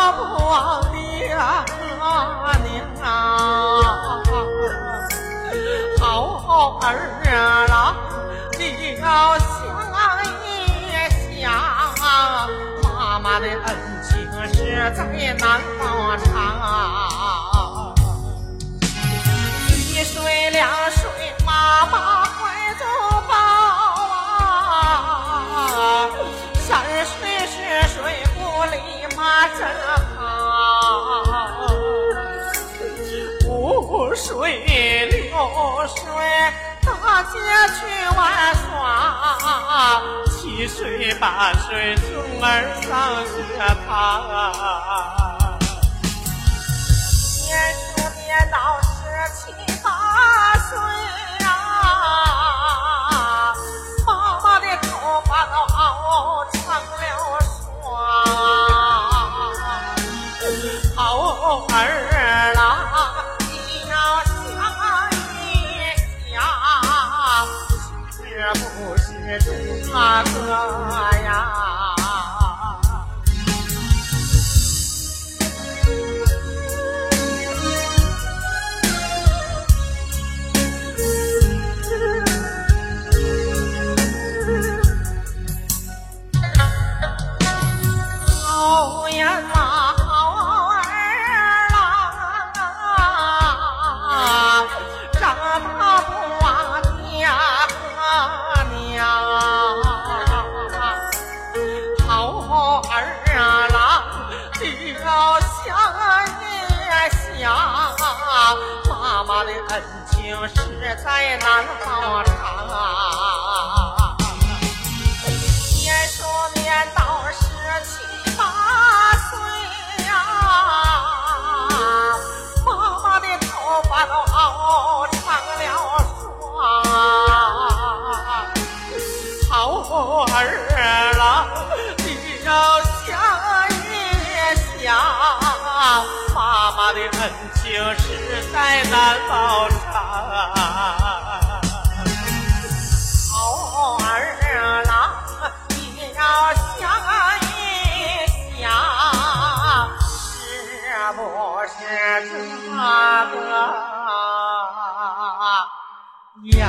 么不忘爹娘啊？好儿郎，你要想一想，妈妈的恩情实在难报偿。水六水，大街去玩耍；七岁八岁，孙儿上学堂。念书念到十七八岁啊，妈妈的头发都熬成了霜。好儿是这个呀？好呀他的恩情实在难报偿。念书念到十七八岁呀、妈妈的头发都熬恩情实在难报偿。好儿郎，你要想一想，是不是这个呀？